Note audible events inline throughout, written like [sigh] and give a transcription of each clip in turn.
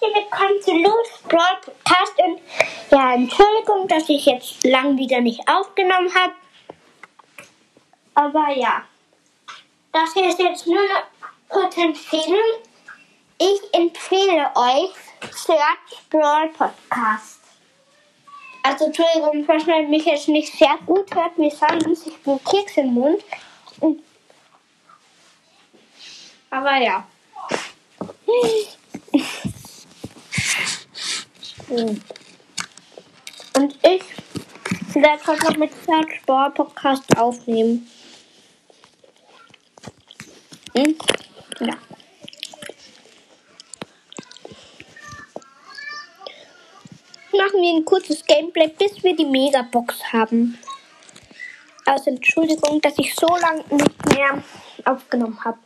herzlich willkommen zu Lou's Brawl Podcast und ja, Entschuldigung, dass ich jetzt lang wieder nicht aufgenommen habe. Aber ja, das hier ist jetzt nur eine kurze Empfehlung. Ich empfehle euch Search Brawl Podcast. Also Entschuldigung, falls man mich jetzt nicht sehr gut hört, wie sonst, ich bin Keks im Mund. Aber ja. Und ich werde heute noch mit Sport Podcast aufnehmen. Hm? Ja. Machen wir ein kurzes Gameplay, bis wir die Megabox haben. Also Entschuldigung, dass ich so lange nicht mehr aufgenommen habe.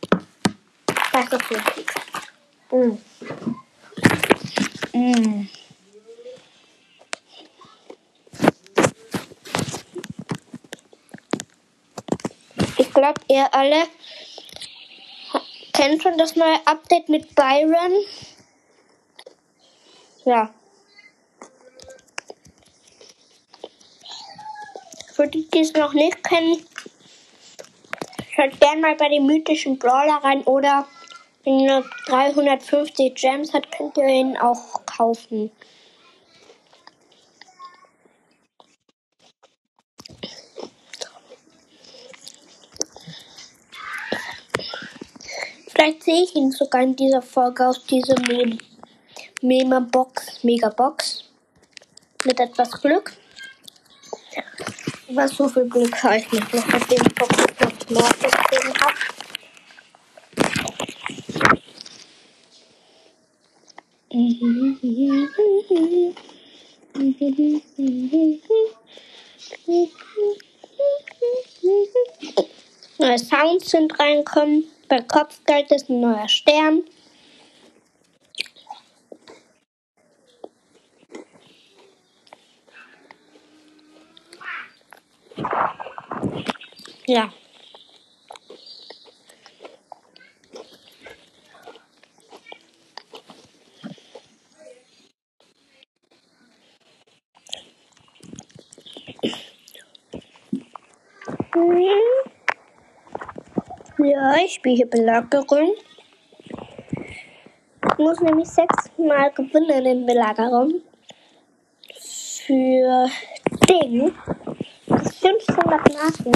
Das ist wichtig. Mm. Mm. Glaube, ihr alle kennt schon das neue Update mit Byron. Ja. Für die, die es noch nicht kennen, schaut gerne mal bei den mythischen Brawler rein oder wenn ihr 350 Gems hat, könnt ihr ihn auch kaufen. Vielleicht sehe ich ihn sogar in dieser Folge aus dieser Meme. Meme-Box, Mega-Box. Mit etwas Glück. Was so viel Glück habe ich nicht noch, nachdem ich Box noch Mord gesehen habe. Neue Sounds sind reinkommen. Bei Kopfgeld ist ein neuer Stern. Ja. Ja, ich spiele hier Belagerung. Ich muss nämlich sechsmal gewinnen in Belagerung. Für Ding. 500 Marken.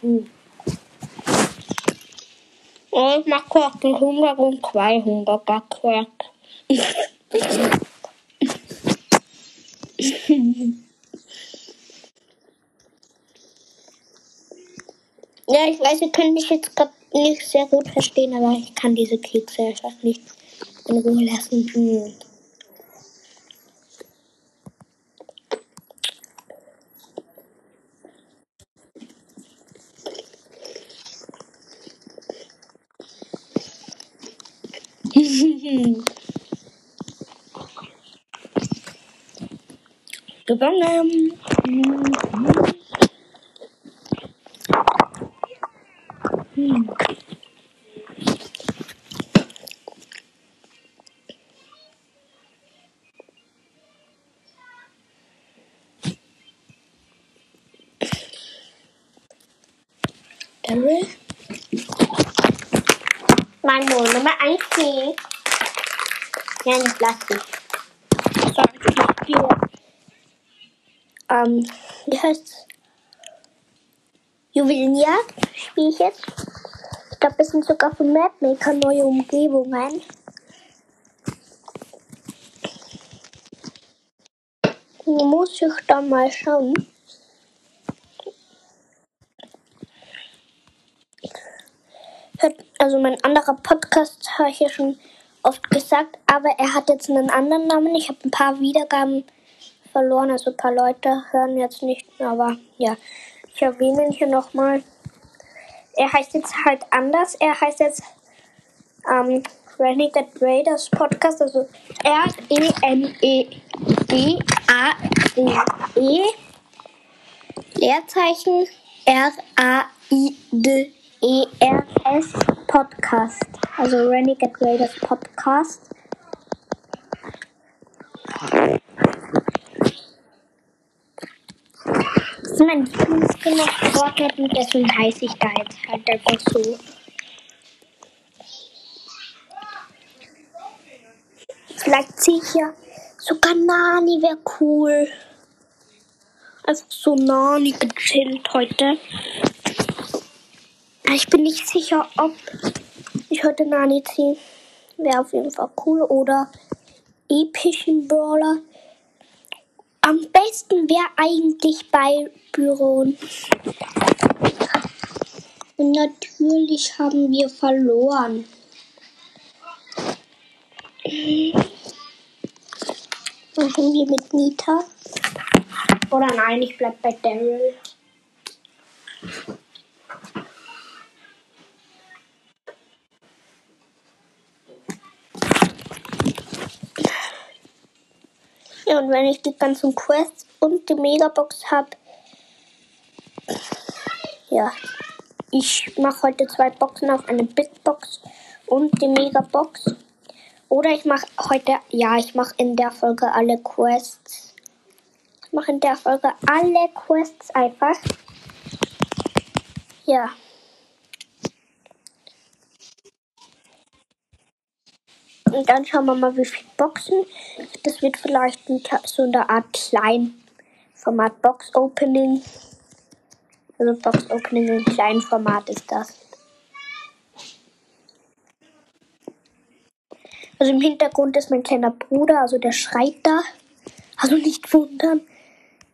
Hm. Und ich mach die 100 und 200 Backwerk. [laughs] [laughs] Ja, ich weiß, ihr könnt mich jetzt gerade nicht sehr gut verstehen, aber ich kann diese Kekse einfach nicht in Ruhe lassen. Hm. [laughs] Gewonnen. Hm. Daryl? Mein 1 Keks. Ja, nicht Plastik. Sorry, ich spiele. Ähm, wie heißt's? Juwelenjagd spiele ich jetzt. Ich glaube, es sind sogar für Mapmaker neue Umgebungen. Muss ich da mal schauen. Hört, also mein anderer Podcast habe ich ja schon oft gesagt, aber er hat jetzt einen anderen Namen. Ich habe ein paar Wiedergaben verloren, also ein paar Leute hören jetzt nicht aber ja, ich erwähne ihn hier nochmal. Er heißt jetzt halt anders. Er heißt jetzt ähm, Renegade Raiders Podcast, also R-E-N-E-D-A-D-E Leerzeichen R-A-I-D-E-R-S Podcast. Also Renegade Raiders Podcast. Das ist mein Lieblingsskin auf Fortnite und deswegen heiße ich da jetzt halt einfach so. Vielleicht ziehe ich ja sogar Nani, wäre cool. Einfach so Nani gechillt heute. Ich bin nicht sicher, ob ich heute Nani ziehe. Wäre auf jeden Fall cool. Oder epischen Brawler. Am besten wäre eigentlich bei Büron. Und natürlich haben wir verloren. Machen wir mit Nita. Oder nein, ich bleib bei Daryl. Ja, und wenn ich die ganzen Quests und die Megabox habe, ja, ich mache heute zwei Boxen auf eine Big Box und die Megabox. Oder ich mache heute, ja, ich mache in der Folge alle Quests. Ich mache in der Folge alle Quests einfach. Ja. Und dann schauen wir mal, wie viele Boxen. Das wird vielleicht so eine Art Kleinformat Box Opening. Also Box Opening in kleinem Format ist das. Also im Hintergrund ist mein kleiner Bruder, also der schreit da. Also nicht wundern,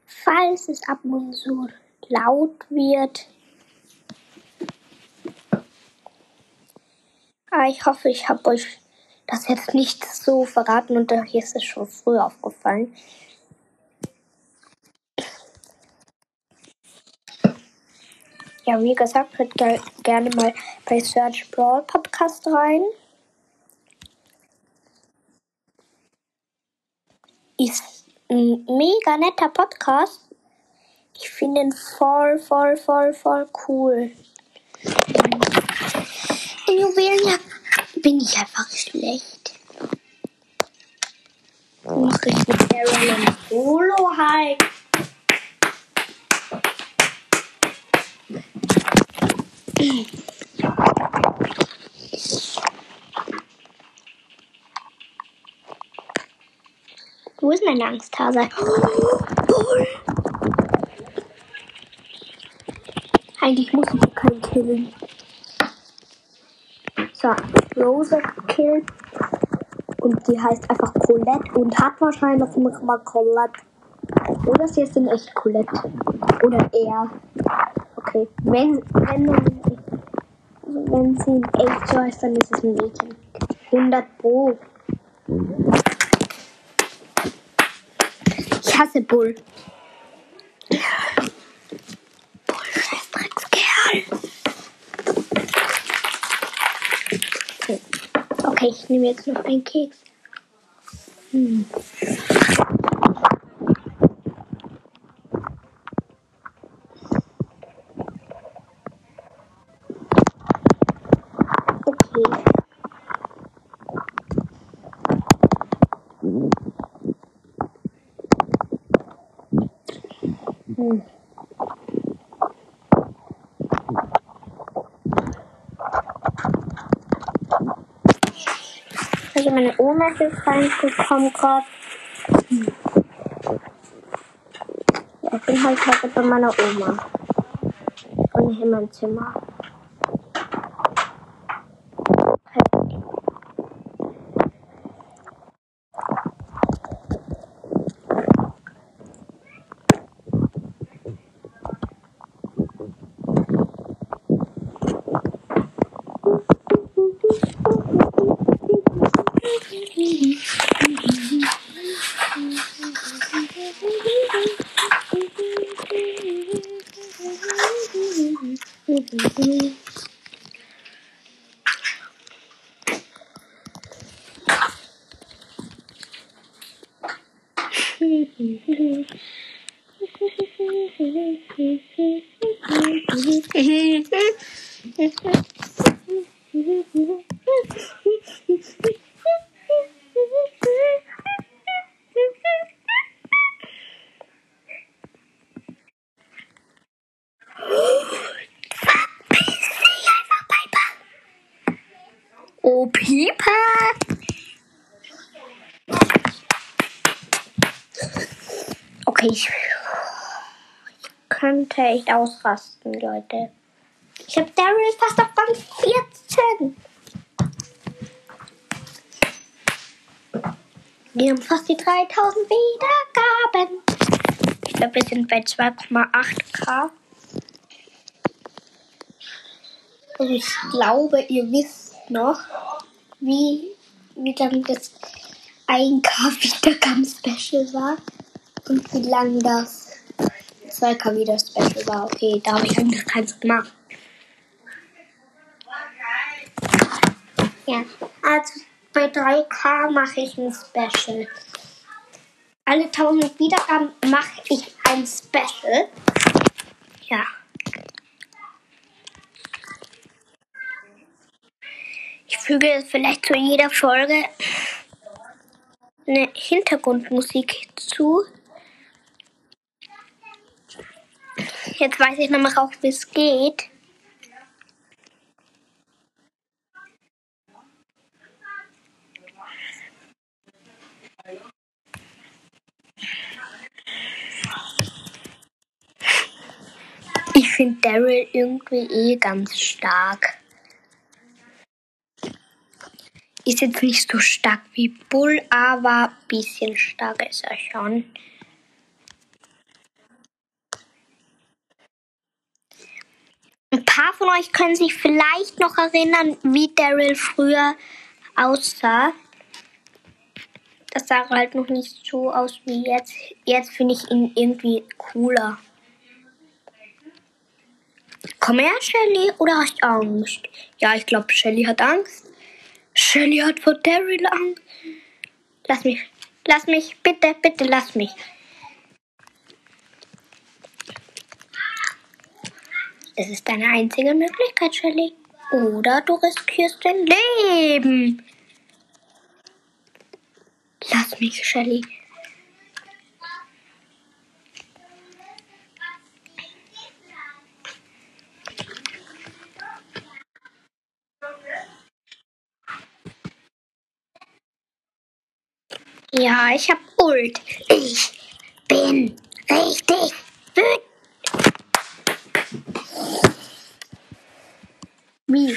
falls es ab und zu laut wird. Ah, ich hoffe, ich habe euch das jetzt nicht so verraten und hier ist es schon früh aufgefallen. Ja, wie gesagt, hört ge gerne mal bei Search Brawl Podcast rein. Ist ein mega netter Podcast. Ich finde ihn voll, voll, voll, voll cool. In Juwelenjagd bin ich einfach schlecht. Mach ich mit Daryl ein Solo halt. Wo ist mein Angsthase? Eigentlich muss ich keinen killen. So, Rose gekillt. Und die heißt einfach Colette und hat wahrscheinlich noch mal Colette. Oder sie ist in echt Colette. Oder er. Okay. Wenn, wenn, wenn sie in echt so heißt, dann ist es ein Mädchen. 100 Pro. Ich hasse. Bull, scheiß Dreckskerl. Okay, ich nehme jetzt noch einen Keks. Hm. Okay. Hm. Also meine Oma ist reingekommen gerade. Ich bin halt heute bei meiner Oma. Und hier in meinem Zimmer. Ausrasten, Leute. Ich habe Daryl fast auf Rang 14. Wir haben fast die 3000 Wiedergaben. Ich glaube, wir sind bei 2,8k. Und ich glaube, ihr wisst noch, wie, wie dann das 1k [laughs] Wiedergaben-Special war. Und wie lang das 2k Wieder-Special war. Okay, da habe ich eigentlich keins gemacht. Ja, also bei 3K mache ich ein Special. Alle 1000 Wiedergaben mache ich ein Special. Ja. Ich füge vielleicht zu jeder Folge eine Hintergrundmusik zu. Jetzt weiß ich nämlich auch, wie es geht. Ich finde Daryl irgendwie eh ganz stark. Ist jetzt nicht so stark wie Bull, aber ein bisschen stark ist er schon. Ein paar von euch können sich vielleicht noch erinnern, wie Daryl früher aussah. Das sah halt noch nicht so aus wie jetzt. Jetzt finde ich ihn irgendwie cooler. Komm her, Shelly, oder hast du Angst? Ja, ich glaube, Shelly hat Angst. Shelly hat vor Daryl Angst. Lass mich, lass mich, bitte, bitte, lass mich. Es ist deine einzige Möglichkeit, Shelly. Oder du riskierst dein Leben. Lass mich, Shelly. Ja, ich hab Ult. Ich bin richtig wütend. Wie?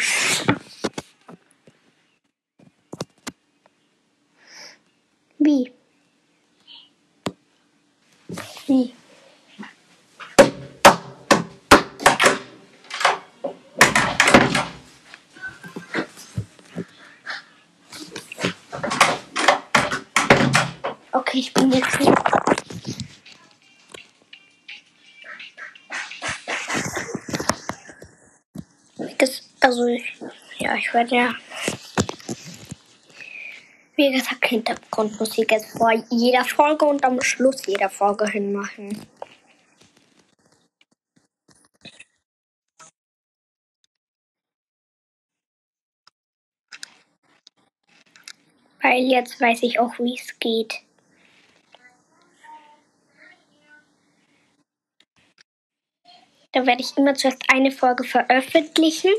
Wie? Wie? Okay, ich bin jetzt hier. Das, also, ja, ich werde ja, wie gesagt, Hintergrundmusik jetzt vor jeder Folge und am Schluss jeder Folge hinmachen. Weil jetzt weiß ich auch, wie es geht. Da werde ich immer zuerst eine Folge veröffentlichen,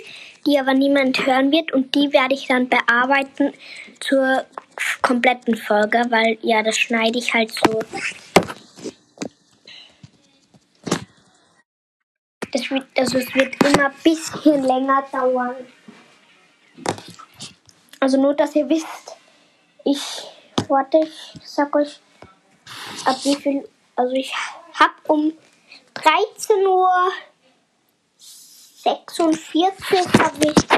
die aber niemand hören wird und die werde ich dann bearbeiten zur kompletten Folge, weil ja, das schneide ich halt so. Das wird, also es wird immer ein bisschen länger dauern. Also nur, dass ihr wisst, ich, warte, ich sag euch, ab wie viel, also ich hab um 13 Uhr 46 habe ich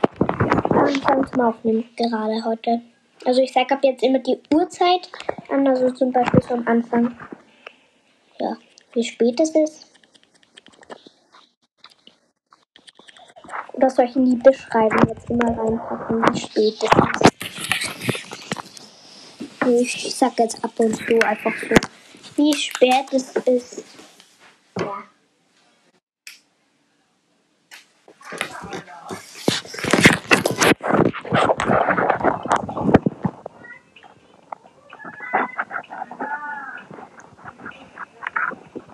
angefangen zum Aufnehmen gerade heute. Also ich sage ab jetzt immer die Uhrzeit an, also zum Beispiel vom Anfang. Ja, wie spät es ist. Oder soll ich in die Beschreibung jetzt immer reinpacken, wie spät es ist? Ich sag jetzt ab und zu einfach so, wie spät es ist. Ja.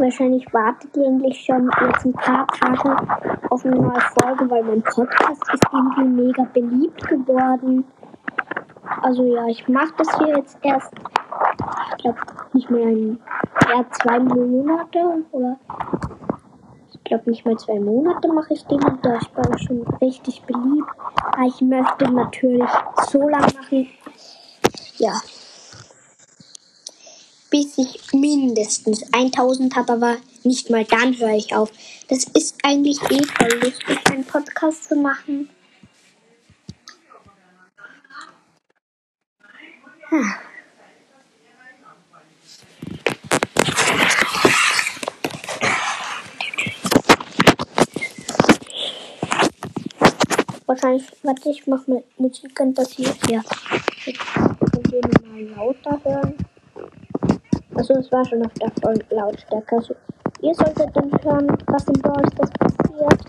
Wahrscheinlich wartet ihr endlich schon jetzt ein paar Tage auf eine neue Folge, weil mein Podcast ist irgendwie mega beliebt geworden. Also ja, ich mache das hier jetzt erst, ich glaube nicht mehr ein, ja, zwei Monate oder ich glaube nicht mal zwei Monate mache ich den und da ich war schon richtig beliebt. Aber ich möchte natürlich so lange machen, ja, bis ich mindestens 1000 habe, aber nicht mal dann höre ich auf. Das ist eigentlich eh voll lustig, einen Podcast zu machen. Hm. Wahrscheinlich, warte, ich mach mal Musik an das hier. Ja. Jetzt könnt ihr mal lauter hören. Also es war schon auf der vollen Lautstärke. Also ihr solltet dann hören, was im Brawl Stars passiert.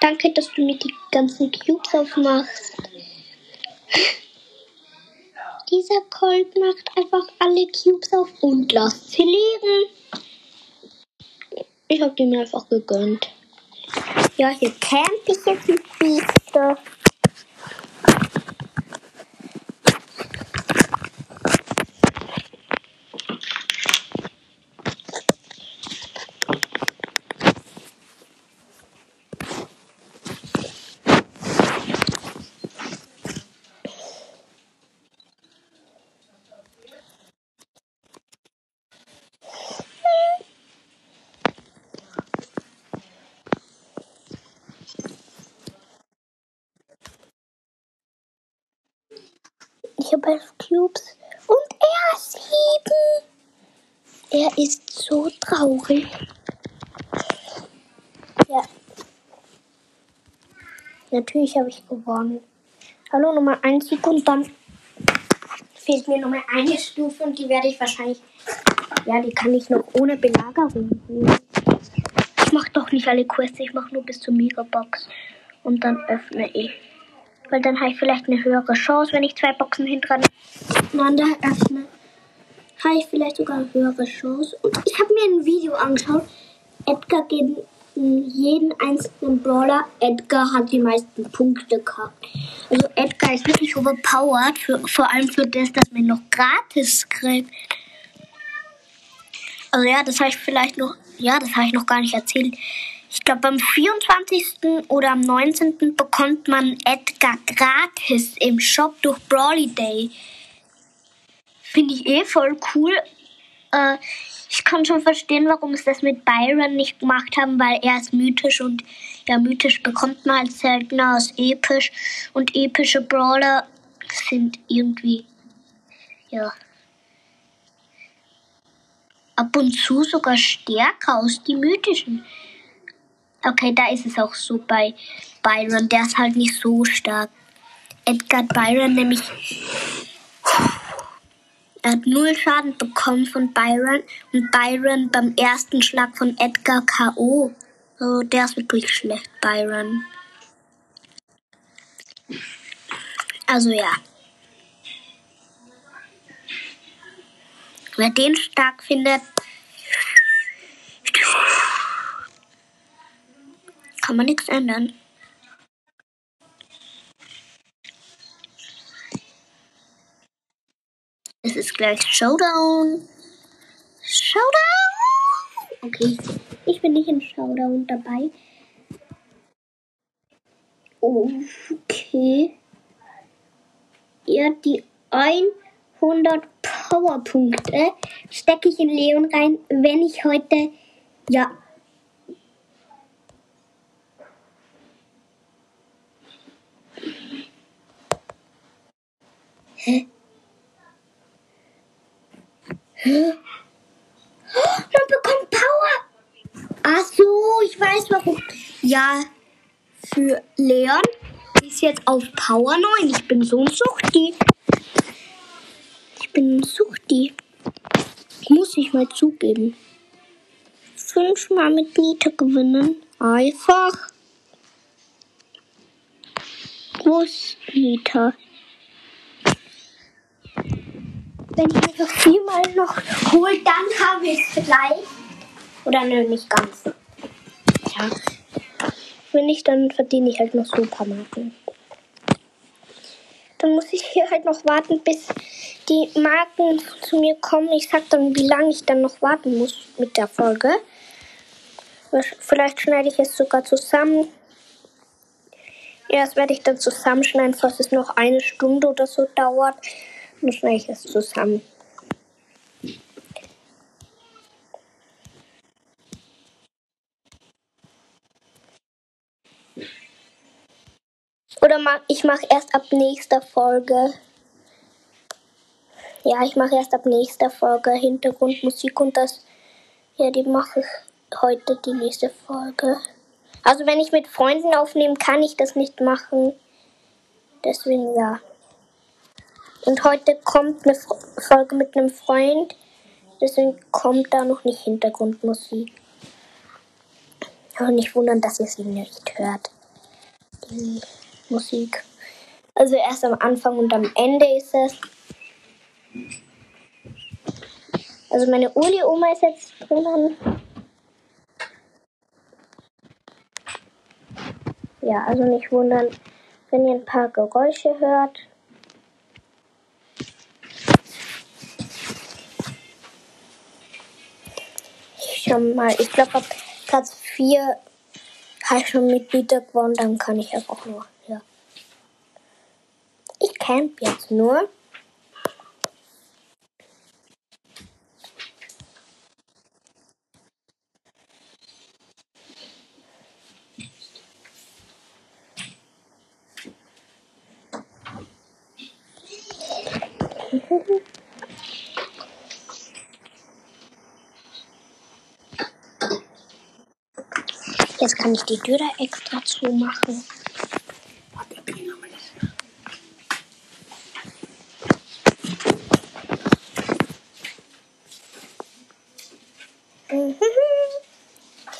Danke, dass du mir die ganzen Cubes aufmachst. Dieser Colt macht einfach alle Cubes auf und lässt sie liegen. Ich hab die mir einfach gegönnt. Ja, hier camp ich jetzt ein Biester. Elf Cubes und er sieben. Er ist so traurig. Ja. Natürlich habe ich gewonnen. Hallo, Nummer 1 Sieg und dann fehlt mir Nummer eine Stufe und die werde ich wahrscheinlich. Ja, die kann ich noch ohne Belagerung holen. Ich mache doch nicht alle Quests, ich mache nur bis zur Megabox. Und dann öffne ich. Weil dann habe ich vielleicht eine höhere Chance, wenn ich zwei Boxen hintereinander öffne. Habe ich vielleicht sogar eine höhere Chance. Und ich habe mir ein Video angeschaut. Edgar gegen jeden einzelnen Brawler. Edgar hat die meisten Punkte gehabt. Also Edgar ist wirklich overpowered. Für, vor allem für das, dass man noch gratis kriegt. Also ja, das habe ich vielleicht noch. Ja, das habe ich noch gar nicht erzählt. Ich glaube, am 24. oder am 19. bekommt man Edgar gratis im Shop durch Brawly Day. Finde ich eh voll cool. Äh, ich kann schon verstehen, warum es das mit Byron nicht gemacht haben, weil er ist mythisch und ja, mythisch bekommt man halt seltener als episch. Und epische Brawler sind irgendwie, ja, ab und zu sogar stärker als die mythischen. Okay, da ist es auch so bei Byron. Der ist halt nicht so stark. Edgar Byron nämlich. Er hat null Schaden bekommen von Byron und Byron beim ersten Schlag von Edgar K.O. So, der ist wirklich schlecht, Byron. Also ja. Wer den stark findet, kann man nichts ändern. Es ist gleich Showdown. Showdown! Okay, ich bin nicht im Showdown dabei. Okay. Ja, die 100 Powerpunkte stecke ich in Leon rein, wenn ich heute ja Hä? Hä? Man bekommt Power. Ach so, ich weiß warum. Ja, für Leon ist jetzt auf Power 9. Ich bin so ein Suchti. Ich bin ein Suchti. Muss ich mal zugeben. Fünfmal mit Nita gewinnen. Einfach. Ist Nita? Wenn ich mich noch viermal noch hole, dann habe ich es vielleicht. Oder nö, nicht ganz. Ja. Wenn nicht, dann verdiene ich halt noch Supermarken. Dann muss ich hier halt noch warten, bis die Marken zu mir kommen. Ich sag dann, wie lange ich dann noch warten muss mit der Folge. Vielleicht schneide ich es sogar zusammen. Ja, das werde ich dann zusammenschneiden, falls es noch eine Stunde oder so dauert. Dann schneide ich es zusammen. Oder ich mache erst ab nächster Folge. Ja, ich mache erst ab nächster Folge Hintergrundmusik und das. Ja, die mache ich heute die nächste Folge. Also wenn ich mit Freunden aufnehme, kann ich das nicht machen. Deswegen ja. Und heute kommt eine Folge mit einem Freund. Deswegen kommt da noch nicht Hintergrundmusik. Aber nicht wundern, dass ihr sie nicht hört. Die Musik. Also erst am Anfang und am Ende ist es. Also meine Uli-Oma ist jetzt drinnen. Ja, also nicht wundern, wenn ihr ein paar Geräusche hört. Schau mal, ich glaube ab Platz 4 habe ich schon Mitglieder gewonnen, dann kann ich einfach nur, ja. Ich camp jetzt nur. Jetzt kann ich die Tür da extra zumachen.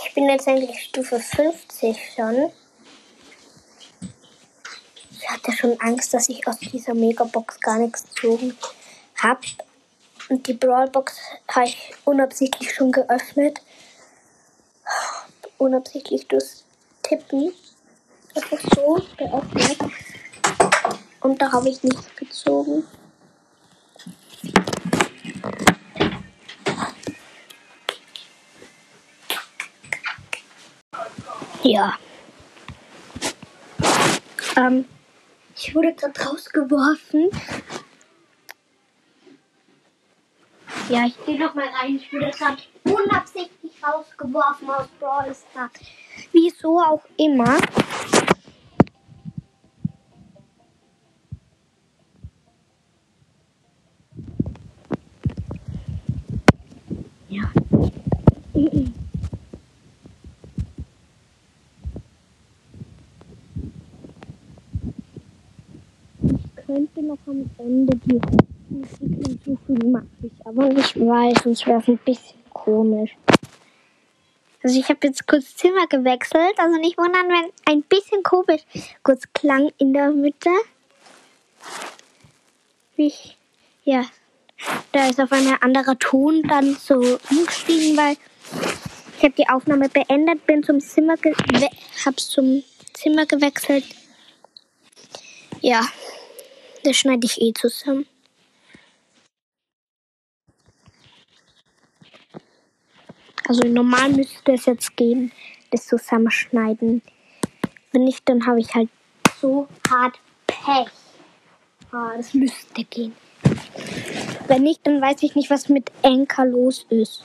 Ich bin jetzt eigentlich Stufe 50 schon. Ich hatte schon Angst, dass ich aus dieser Megabox gar nichts gezogen habe. Und die Brawlbox habe ich unabsichtlich schon geöffnet unabsichtlich durchs Tippen einfach so geöffnet. Und da habe ich nichts gezogen. Ja. Ähm, ich wurde gerade rausgeworfen. Ja, ich gehe noch mal rein. Ich wurde gerade unabsichtlich rausgeworfen aus Brawl Stars. Wieso auch immer. Ja. Ich könnte noch am Ende die Musik hinzufügen, mache ich aber nicht, weil sonst wäre es ein bisschen komisch. Also ich habe jetzt kurz Zimmer gewechselt, also nicht wundern, wenn ein bisschen komisch kurz klang in der Mitte. Wie ich, ja, da ist auf einmal ein anderer Ton dann so umgestiegen, weil ich habe die Aufnahme beendet, bin zum Zimmer, hab's zum Zimmer gewechselt. Ja, das schneide ich eh zusammen. Also normal müsste es jetzt gehen, das zusammenschneiden. Wenn nicht, dann habe ich halt so hart Pech. Ah, das müsste gehen. Wenn nicht, dann weiß ich nicht, was mit Enker los ist.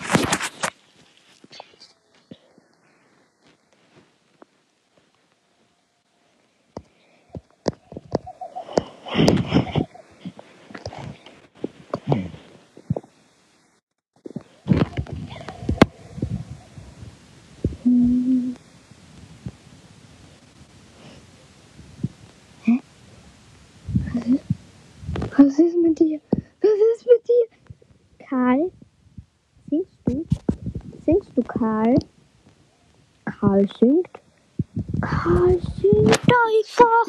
Was ist mit dir? Was ist mit dir? Karl? Singst du? Singst du, Karl? Karl singt? Karl singt einfach.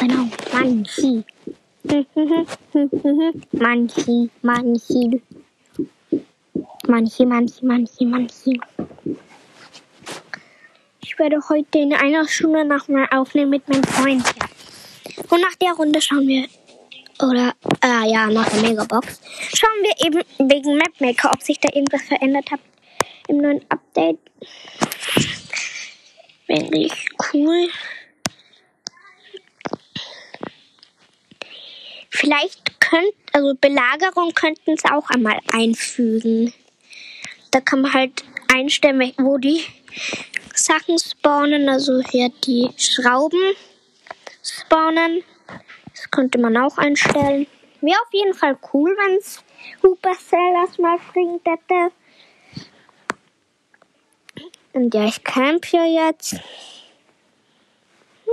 Genau, Manchi. Manchi, Manchi. Manchi, Manchi, Manchi, Manchi. Ich werde heute in einer Stunde nochmal aufnehmen mit meinem Freund. Und nach der Runde schauen wir, oder, äh, ja, nach der Megabox, schauen wir eben wegen Mapmaker, ob sich da irgendwas verändert hat im neuen Update. Finde ich cool. Vielleicht könnt, also Belagerung könnten es auch einmal einfügen. Da kann man halt einstellen, wo die Sachen spawnen, also hier die Schrauben spawnen. Das könnte man auch einstellen. Wäre auf jeden Fall cool, wenn es Supercell das mal bringt hätte. Und ja, ich camp hier jetzt. [laughs]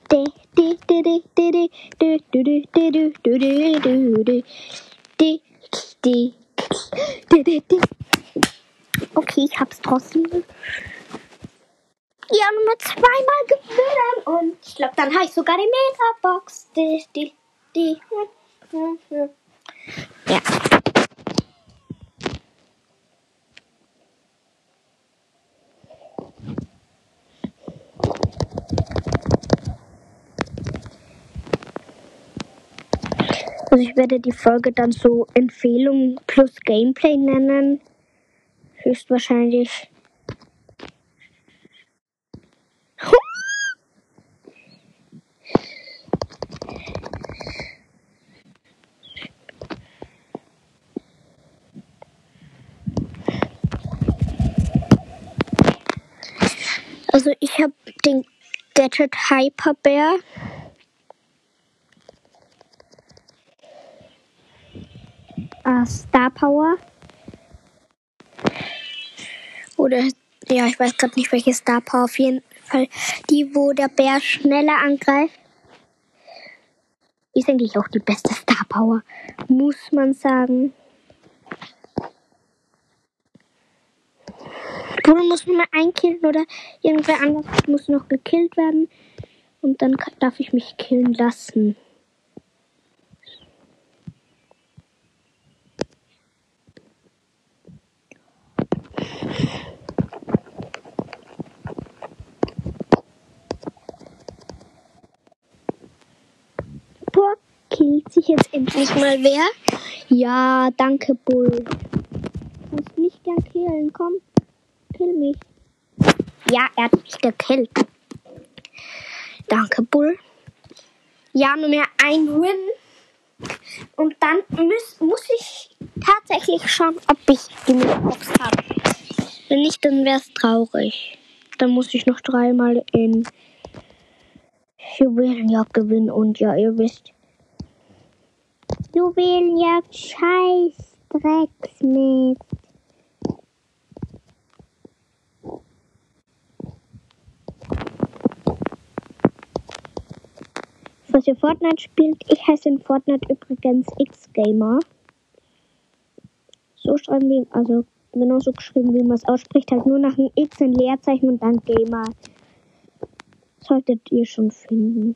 Okay, ich hab's trotzdem. Ja, nur zweimal gewinnen und ich glaube, dann habe ich sogar die die. Ja. Also ich werde die Folge dann so Empfehlung plus Gameplay nennen. Höchstwahrscheinlich. Also ich habe den Gadget Hyper Bear. Äh, Star Power. Oder ja, ich weiß gerade nicht, welche Star Power. Auf jeden Fall die, wo der Bär schneller angreift. Ist eigentlich auch die beste Star Power, muss man sagen. Bull muss nur mal einkillen oder irgendwer anders muss noch gekillt werden. Und dann darf ich mich killen lassen. Boah, killt sich jetzt endlich mal wer? Ja, danke, Bull. Kannst mich gern killen, komm. Kill mich. Ja, er hat mich gekillt. Danke, Bull. Ja, nur mehr ein Win. Und dann muss, muss ich tatsächlich schauen, ob ich die Box habe. Wenn nicht, dann wäre es traurig. Dann muss ich noch dreimal in Juwelenjagd gewinnen. Und ja, ihr wisst. Juwelenjagd, scheiß Drecksmist. was ihr Fortnite spielt. Ich heiße in Fortnite übrigens X-Gamer. So schreiben wir, also genauso geschrieben, wie man es ausspricht, halt nur nach einem X ein Leerzeichen und dann Gamer. Solltet ihr schon finden.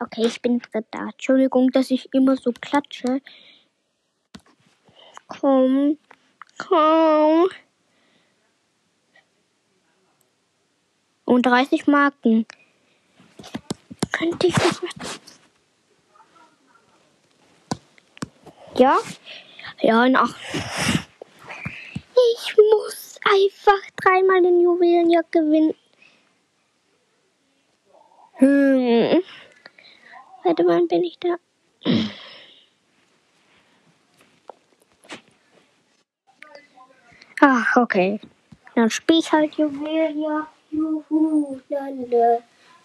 Okay, ich bin da. Entschuldigung, dass ich immer so klatsche. Komm. Komm. Und 30 Marken. Könnte ich das machen? Ja? Ja, nach. Ich muss einfach dreimal den Juwelenjagd gewinnen. Hm. Warte, wann bin ich da? Ach, okay. Dann spiel ich halt Juwelenjagd. Juhu, lala.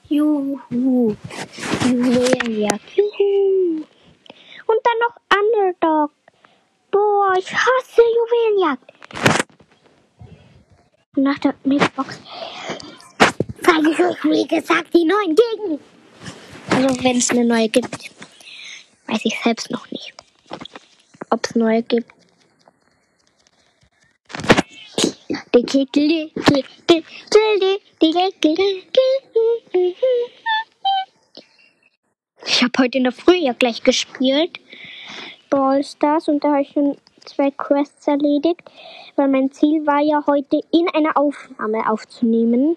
Juhu. Juwelenjagd. Juhu. Und dann noch Underdog. Boah, ich hasse Juwelenjagd. Nach der Mixbox zeige ich euch, wie gesagt, die neuen Gegner. Also, wenn es eine neue gibt, weiß ich selbst noch nicht. Ob es neue gibt. Ich habe heute in der Früh ja gleich gespielt. Brawl Stars und da habe ich schon zwei Quests erledigt, weil mein Ziel war ja heute in einer Aufnahme aufzunehmen.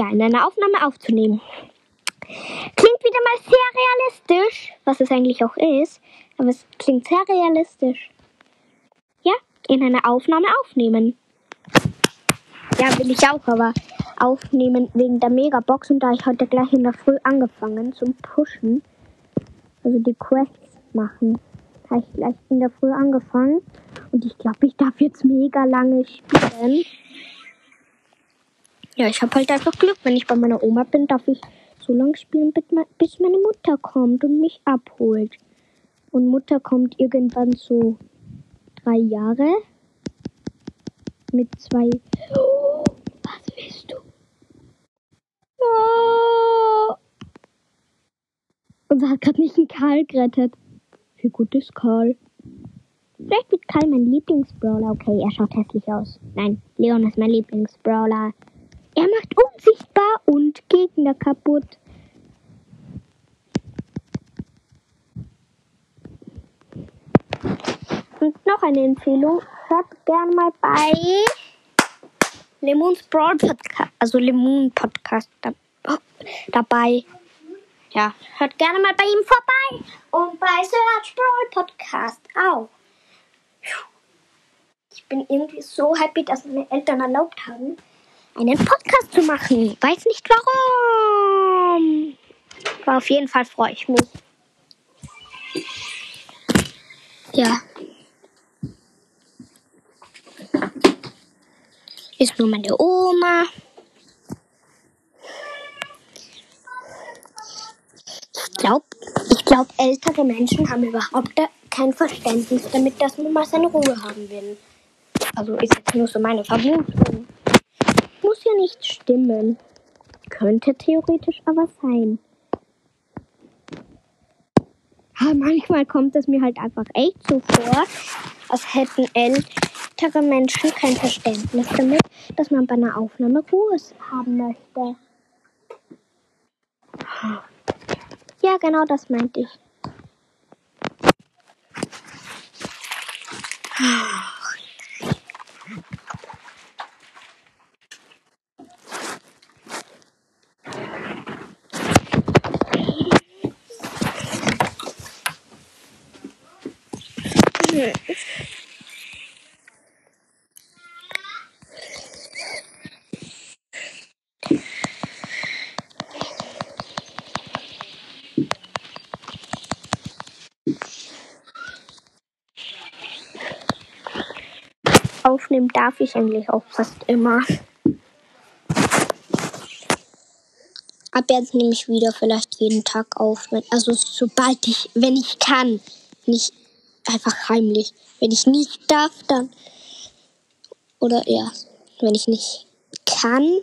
Ja, in einer Aufnahme aufzunehmen. Klingt wieder mal sehr realistisch, was es eigentlich auch ist, aber es klingt sehr realistisch. Ja, in einer Aufnahme aufnehmen. Ja, will ich auch, aber aufnehmen wegen der Megabox und da ich heute gleich in der Früh angefangen zum Pushen, also die Quests machen, habe ich gleich in der Früh angefangen und ich glaube, ich darf jetzt mega lange spielen. Ja, ich habe halt einfach Glück, wenn ich bei meiner Oma bin, darf ich so lange spielen, bis meine Mutter kommt und mich abholt. Und Mutter kommt irgendwann so drei Jahre mit zwei. Oh, [gasps] was willst du? Oh. Und hat gerade nicht einen Karl gerettet. Wie gut ist Karl? Vielleicht wird Karl mein Lieblingsbrawler. Okay, er schaut hässlich aus. Nein, Leon ist mein Lieblingsbrawler. Er macht unsichtbar und Gegner kaputt. Und noch eine Empfehlung. Hört gerne mal bei Lemons Brawl Podcast, also Lemon Podcast da, oh, dabei. Ja, hört gerne mal bei ihm vorbei. Und bei Search Brawl Podcast auch. Ich bin irgendwie so happy, dass meine Eltern erlaubt haben, einen Podcast zu machen. Weiß nicht warum. Aber auf jeden Fall freue ich mich. Ja. Ist nur meine Oma. Ich glaube, ich glaub, ältere Menschen haben überhaupt kein Verständnis damit, dass man mal seine Ruhe haben will. Also ist jetzt nur so meine Vermutung. Nicht stimmen. Könnte theoretisch aber sein. Aber manchmal kommt es mir halt einfach echt so vor, als hätten ältere Menschen kein Verständnis damit, dass man bei einer Aufnahme Ruhe haben möchte. Ja, genau das meinte ich. Aufnehmen darf ich eigentlich auch fast immer. Ab jetzt nehme ich wieder vielleicht jeden Tag auf. Also sobald ich, wenn ich kann. Nicht einfach heimlich. Wenn ich nicht darf, dann. Oder ja, wenn ich nicht kann.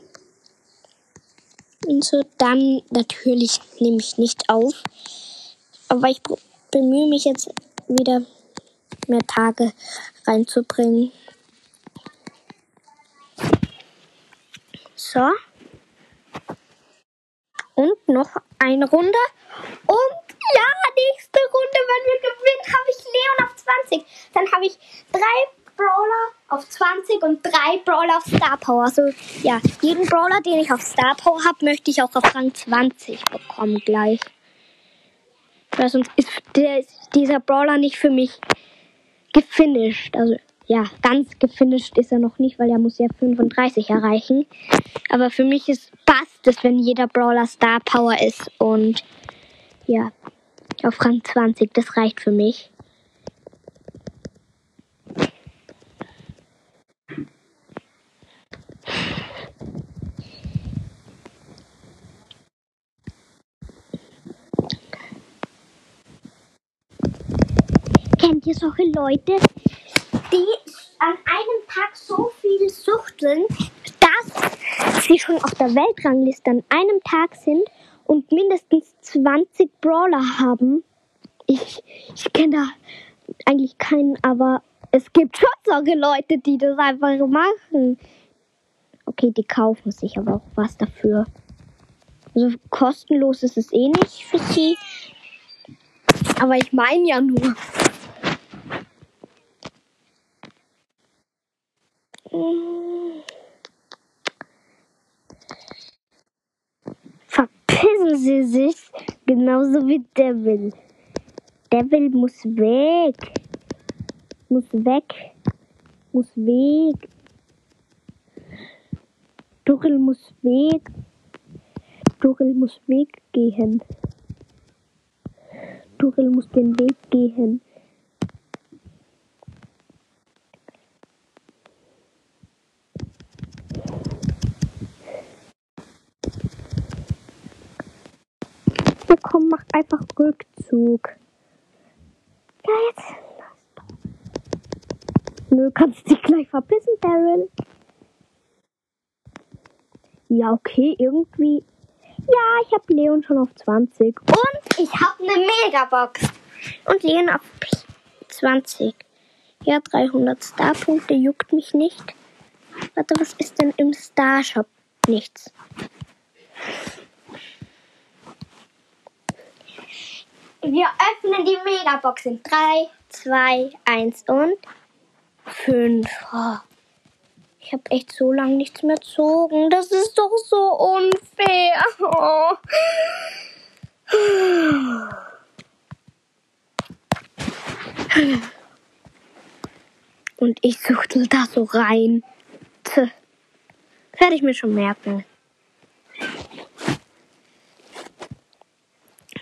Und so, dann natürlich nehme ich nicht auf. Aber ich bemühe mich jetzt wieder mehr Tage reinzubringen. So. Und noch eine Runde. Und ja, nächste Runde, wenn wir gewinnen, habe ich Leon auf 20. Dann habe ich drei Brawler auf 20 und drei Brawler auf Star Power. Also ja, jeden Brawler, den ich auf Star Power habe, möchte ich auch auf Rang 20 bekommen gleich. Weil sonst ist der, dieser Brawler nicht für mich gefinisht. Also ja, ganz gefinisht ist er noch nicht, weil er muss ja 35 erreichen. Aber für mich ist passt es, wenn jeder Brawler Star Power ist und ja, auf Rang 20, das reicht für mich. Kennt ihr solche Leute, die an einem Tag so viel suchteln, dass sie schon auf der Weltrangliste an einem Tag sind und mindestens 20 Brawler haben? Ich, ich kenne da eigentlich keinen, aber es gibt schon solche Leute, die das einfach machen. Okay, die kaufen sich aber auch was dafür. Also kostenlos ist es eh nicht für sie. Aber ich meine ja nur. Verpissen Sie sich, genauso wie Devil. Devil muss weg. Muss weg. Muss weg. Durrell muss weg. Durrell muss weggehen. Durrell muss den Weg gehen. Komm, mach einfach Rückzug. Ja, jetzt. Nö, kannst dich gleich verpissen, Daryl. Ja, okay, irgendwie. Ja, ich habe Leon schon auf 20. Und ich habe eine Megabox. Und Leon auf 20. Ja, 300 Starpunkte juckt mich nicht. Warte, was ist denn im Starshop? Nichts. Wir öffnen die Megabox in 3, 2, 1 und 5. Oh. Ich habe echt so lange nichts mehr gezogen. Das ist doch so unfair. Oh. Und ich suchte da so rein. Werde ich mir schon merken.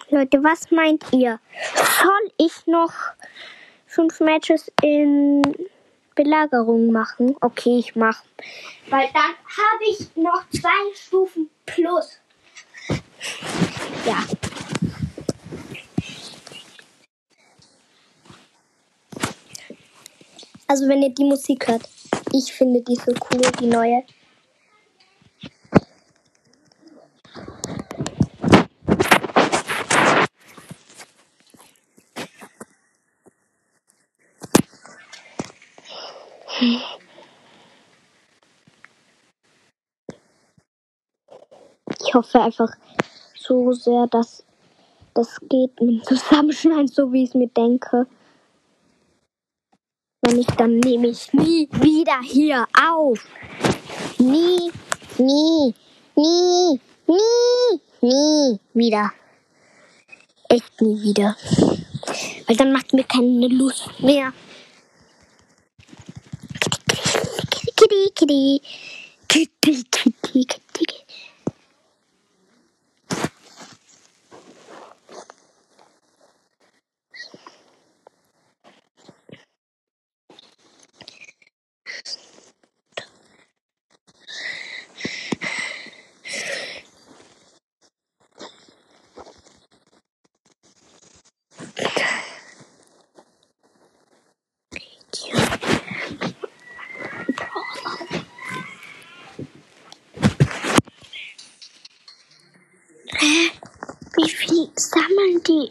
Leute, was meint ihr? Soll ich noch fünf Matches in Belagerung machen? Okay, ich mache. Weil dann habe ich noch zwei Stufen plus. Ja. Also wenn ihr die Musik hört, ich finde die so cool, die neue. Ich hoffe einfach so sehr, dass das geht mit dem Zusammenschneiden, so wie ich es mir denke. Wenn nicht, dann nehme ich nie wieder hier auf. Nie, nie, nie, nie, nie wieder. Echt nie wieder. Weil dann macht mir keine Lust mehr. Kitty, kitty, kitty, kitty,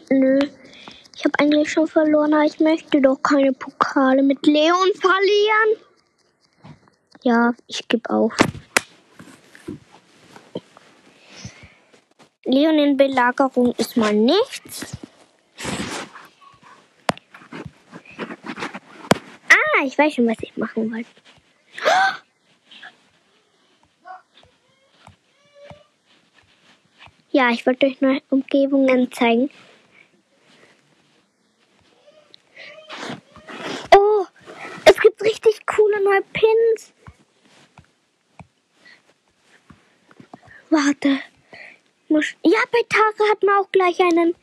Nö. Ich habe eigentlich schon verloren, aber ich möchte doch keine Pokale mit Leon verlieren. Ja, ich gebe auf. Leon in Belagerung ist mal nichts. Ah, ich weiß schon, was ich machen wollte. Ja, ich wollte euch neue Umgebungen zeigen. Oh, es gibt richtig coole neue Pins. Warte. Muss, ja, bei Tara hat man auch gleich einen.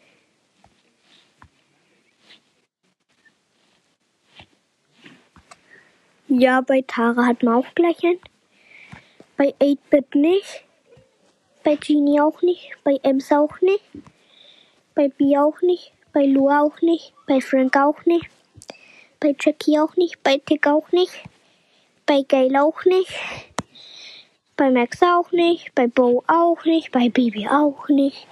Ja, bei Tara hat man auch gleich einen. Bei 8-Bit nicht. Bei Genie auch nicht. Bei Ems auch nicht. Bei B auch nicht. Bei Lu auch nicht. Bei Frank auch nicht. Bei Jackie auch nicht. Bei Tick auch nicht. Bei Gail auch nicht. Bei Max auch nicht. Bei Bo auch nicht. Bei Baby auch nicht.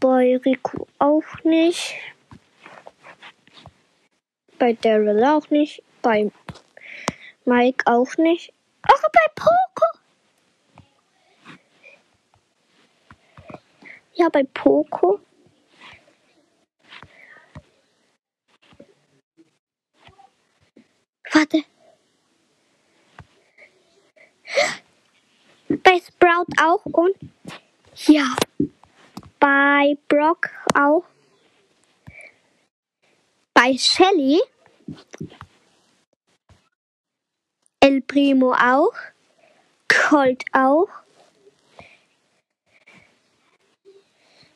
Bei Riku auch nicht. Bei Daryl auch nicht. Bei Mike auch nicht. Auch bei Poco. Ja, bei Poco. Warte. Bei Sprout auch und ja, bei Brock auch. Bei Shelly. El Primo auch. Colt auch.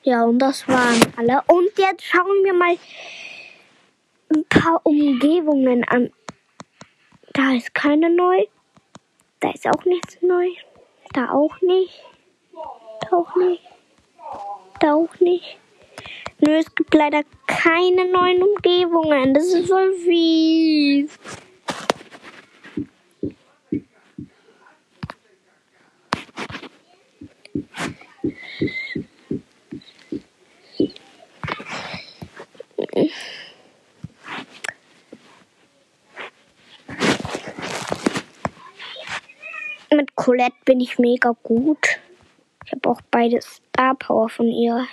Ja, und das waren alle. Und jetzt schauen wir mal ein paar Umgebungen an. Da ist keine neu. Da ist auch nichts neu. Da auch nicht. Da auch nicht. Da auch nicht. Nö, es gibt leider keine neuen Umgebungen. Das ist voll fies. Mit Colette bin ich mega gut. Ich habe auch beide Star Power von ihr.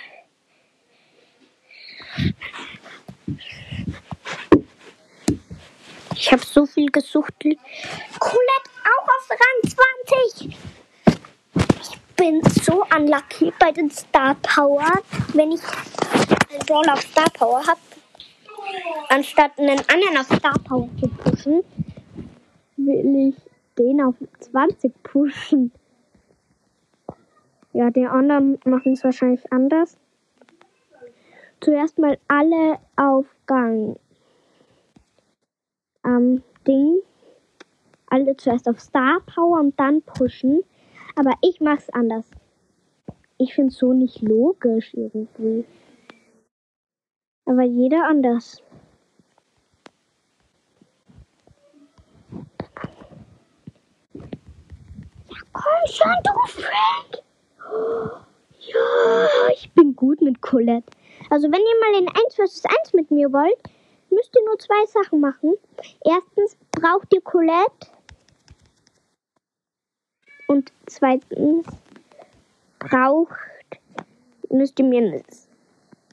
Ich habe so viel gesucht. Colette auch auf Rang 20. Ich bin so unlucky bei den Star Power, wenn ich einen Brawler auf Star Power habe. Anstatt einen anderen auf Star Power zu pushen, will ich den auf 20 pushen. Ja, die anderen machen es wahrscheinlich anders. Zuerst mal alle auf Gang. Ähm, Ding. Alle zuerst auf Star Power und dann pushen. Aber ich mach's anders. Ich find's so nicht logisch irgendwie. Aber jeder anders. Komm schon, du Frank! Ja, ich bin gut mit Colette. Also wenn ihr mal in 1 vs 1 mit mir wollt, müsst ihr nur zwei Sachen machen. Erstens braucht ihr Colette. Und zweitens braucht, müsst ihr mir eine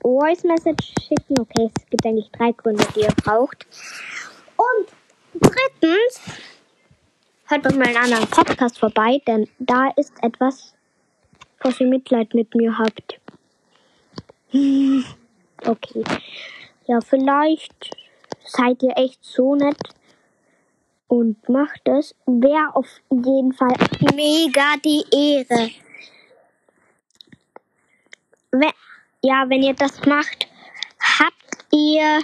Voice Message schicken. Okay, es gibt eigentlich drei Gründe, die ihr braucht. Und drittens hört bei meinem anderen Podcast vorbei, denn da ist etwas, was ihr Mitleid mit mir habt. [laughs] Okay. Ja, vielleicht seid ihr echt so nett und macht es. Wäre auf jeden Fall mega die Ehre. Wenn, ja, wenn ihr das macht, habt ihr.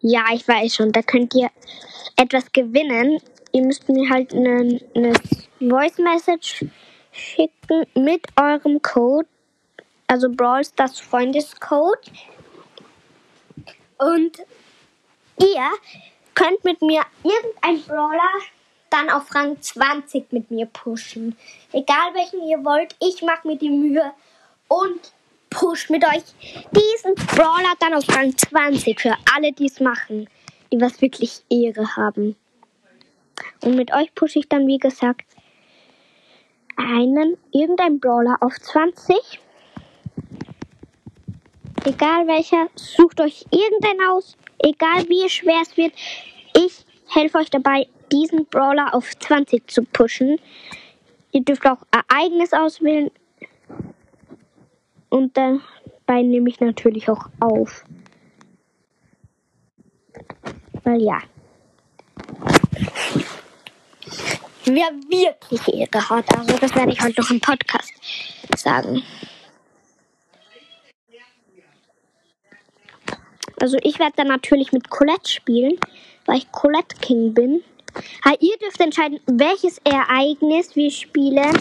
Ja, ich weiß schon, da könnt ihr etwas gewinnen. Ihr müsst mir halt eine, eine Voice Message schicken mit eurem Code. Also Brawl Stars Freundescode. Und ihr könnt mit mir irgendein Brawler dann auf Rang 20 mit mir pushen. Egal welchen ihr wollt, ich mache mir die Mühe und pushe mit euch diesen Brawler dann auf Rang 20 für alle, die es machen, die was wirklich Ehre haben. Und mit euch pushe ich dann, wie gesagt, einen, irgendein Brawler auf 20. Egal welcher, sucht euch irgendeinen aus. Egal wie schwer es wird. Ich helfe euch dabei, diesen Brawler auf 20 zu pushen. Ihr dürft auch Ereignis auswählen. Und dabei nehme ich natürlich auch auf. Weil ja. Wer wirklich Ehre hat, also das werde ich heute noch im Podcast sagen. Also ich werde dann natürlich mit Colette spielen, weil ich Colette King bin. Aber ihr dürft entscheiden, welches Ereignis wir spielen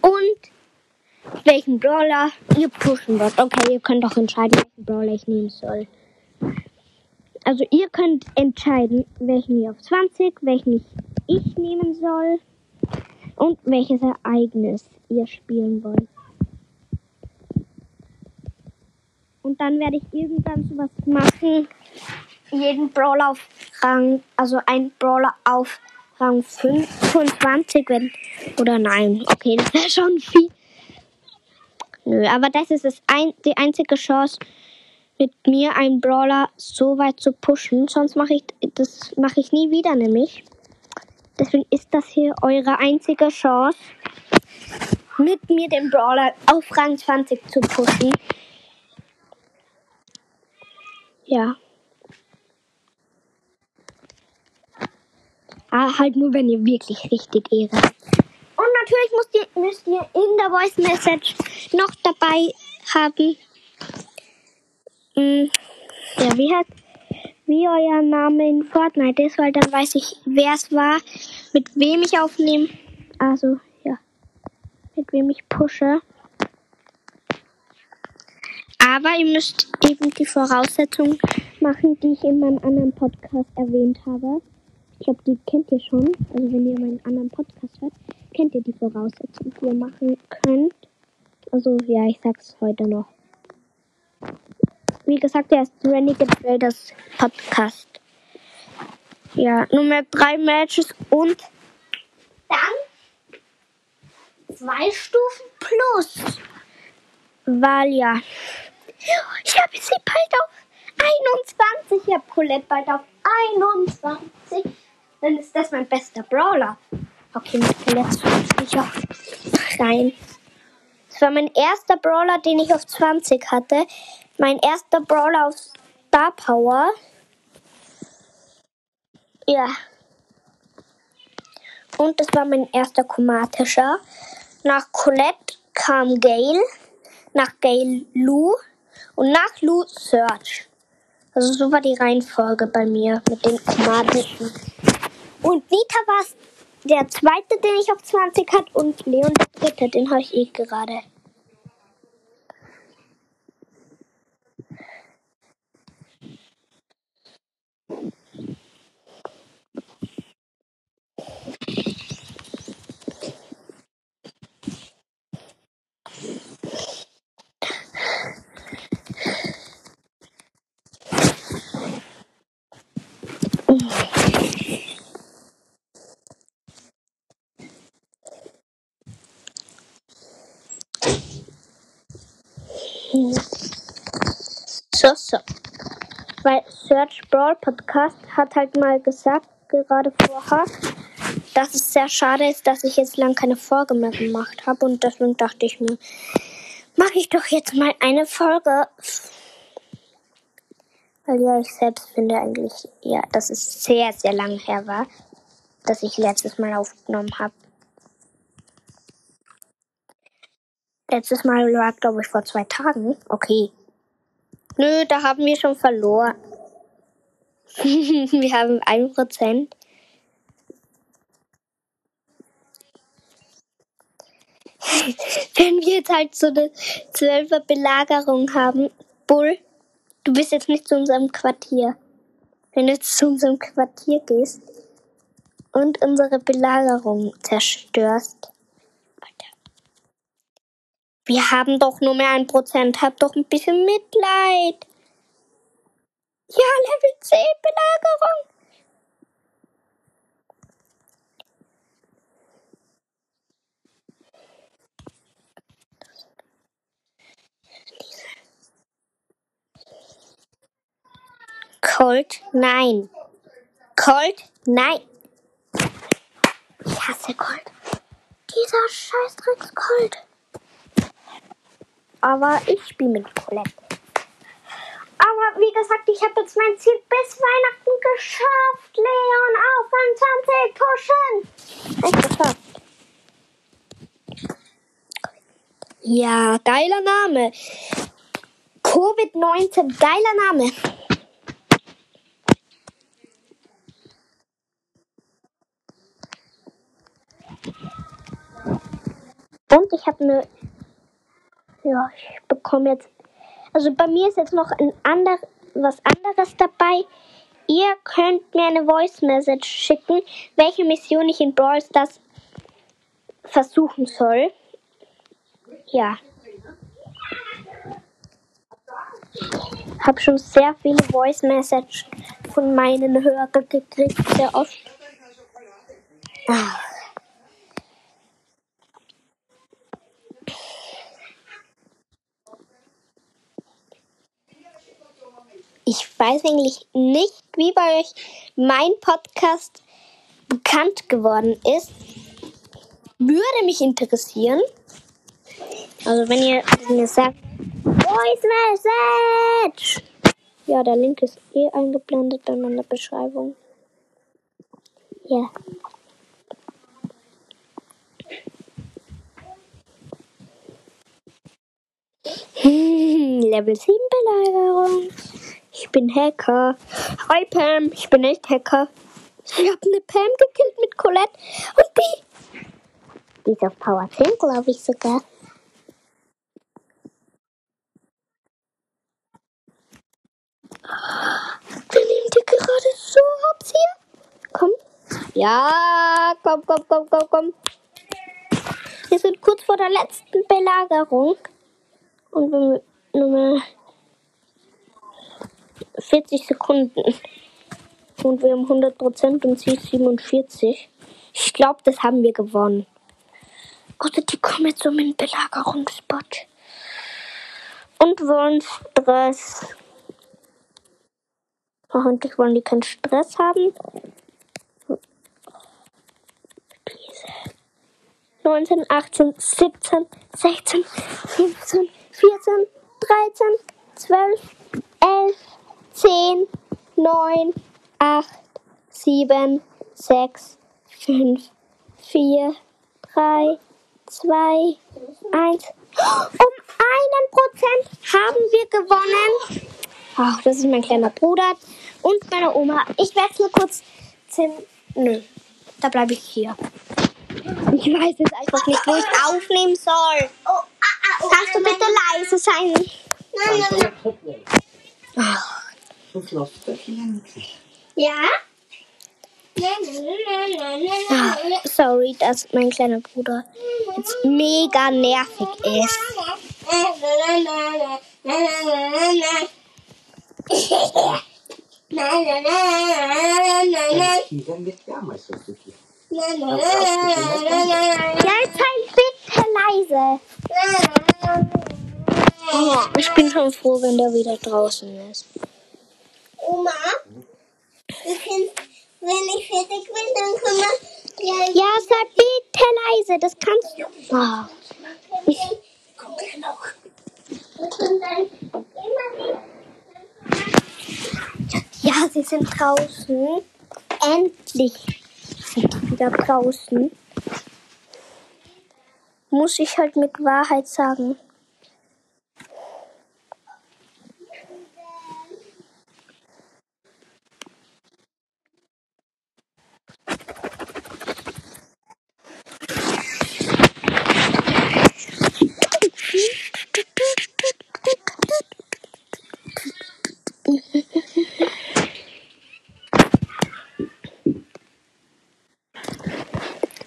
und welchen Brawler ihr pushen wollt. Okay, ihr könnt auch entscheiden, welchen Brawler ich nehmen soll. Also ihr könnt entscheiden, welchen ihr auf 20, welchen ich, nehmen soll und welches Ereignis ihr spielen wollt. Und dann werde ich irgendwann sowas machen. Jeden Brawler auf Rang, also ein Brawler auf Rang 25, wenn, oder nein, okay, [laughs] das wäre schon viel. Nö, aber das ist das ein, die einzige Chance, mit mir einen Brawler so weit zu pushen. Sonst mache ich das mache ich nie wieder, nämlich. Deswegen ist das hier eure einzige Chance, mit mir den Brawler auf Rang 20 zu pushen. Ja. Aber halt nur, wenn ihr wirklich richtig Ehre. Und natürlich müsst ihr, müsst ihr in der Voice Message noch dabei haben. Hm, ja, wie hat, wie euer Name in Fortnite ist, weil dann weiß ich, wer es war, mit wem ich aufnehme. Also, ja, mit wem ich pushe. Aber ihr müsst eben die Voraussetzungen machen, die ich in meinem anderen Podcast erwähnt habe. Ich glaube, die kennt ihr schon. Also wenn ihr meinen anderen Podcast hört, kennt ihr die Voraussetzungen, die ihr machen könnt. Also ja, ich sag's heute noch. Wie gesagt, der ist Renegade Raiders Podcast. Ja, nur mehr drei Matches und dann zwei Stufen plus. Weil ja, ich habe sie bald auf 21. Ich habe Colette bald auf 21. Dann ist das mein bester Brawler. Okay, mit Colette ich auch rein. Das war mein erster Brawler, den ich auf 20 hatte. Mein erster Brawler auf Star Power. Ja. Und das war mein erster chromatischer. Nach Colette kam Gale. Nach Gale Lou. Und nach Lou Search. Also so war die Reihenfolge bei mir mit den chromatischen. Und Vita war der zweite, den ich auf 20 hatte. Und Leon der dritte, den habe ich eh gerade. So, so. Weil Search Brawl Podcast hat halt mal gesagt, gerade vorher, dass es sehr schade ist, dass ich jetzt lang keine Folge mehr gemacht habe. Und deswegen dachte ich mir, mache ich doch jetzt mal eine Folge. Weil ja, ich selbst finde eigentlich, ja, dass es sehr, sehr lang her war, dass ich letztes Mal aufgenommen habe. Letztes Mal war, glaube ich, vor zwei Tagen. Okay. Nö, da haben wir schon verloren. [laughs] wir haben ein Prozent. [laughs] Wenn wir jetzt halt so eine zwölfer Belagerung haben, Bull, du bist jetzt nicht zu unserem Quartier. Wenn du jetzt zu unserem Quartier gehst und unsere Belagerung zerstörst, Wir haben doch nur mehr ein Prozent. Hab doch ein bisschen Mitleid. Ja, Level 10 Belagerung. Colt, nein. Colt, nein. Ich hasse Colt. Dieser Scheißdrecks Colt. Aber ich spiele mit Colette. Aber wie gesagt, ich habe jetzt mein Ziel bis Weihnachten geschafft. Leon auf 20 pushen. Echt geschafft. Ja, geiler Name. Covid-19, geiler Name. Und ich habe eine. Ja, ich bekomme jetzt. Also bei mir ist jetzt noch ein ander, was anderes dabei. Ihr könnt mir eine Voice Message schicken, welche Mission ich in Brawl Stars versuchen soll. Ja. Hab schon sehr viele Voice Message von meinen Hörern gekriegt, sehr oft. Ah. Ich weiß eigentlich nicht, wie bei euch mein Podcast bekannt geworden ist. Würde mich interessieren. Also wenn ihr mir sagt, Voice Message! Ja, der Link ist eh eingeblendet bei meiner Beschreibung. Ja. [laughs] Level 7 Belagerung. Ich bin Hacker. Hi Pam, ich bin echt Hacker. Ich habe eine Pam gekillt mit Colette und die. Die ist auf Power 10, glaube ich sogar. Wir nehmen die gerade so hops hier. Komm. Ja, komm, komm, komm, komm, komm. Wir sind kurz vor der letzten Belagerung. Und wir nur mehr 40 Sekunden. Und wir haben 100% und sie ist 47. Ich glaube, das haben wir gewonnen. Gott, die kommen jetzt um den Belagerungsspot. Und wollen Stress. Hoffentlich wollen die keinen Stress haben. Diese 19, 18, 17, 16, 15, 14, 13, 12, 11, 10, 9, 8, 7, 6, 5, 4, 3, 2, 1. Um einen Prozent haben wir gewonnen. Ach, das ist mein kleiner Bruder und meine Oma. Ich wechsle kurz zum. Nö, da bleibe ich hier. Ich weiß jetzt einfach nicht, wo ich aufnehmen soll. Kannst du bitte leise sein? Ach, Ja? ah, sorry, dass mein kleiner Bruder jetzt mega nervig ist. Ja, jetzt sei bitte leise. Oh, ich bin schon froh, wenn der wieder draußen ist. Oma, können, wenn ich fertig bin, dann können wir gleich Ja, sei bitte leise, das kannst du. Oh, ich, immer ja, sie sind draußen. Endlich sind die wieder draußen. Muss ich halt mit Wahrheit sagen.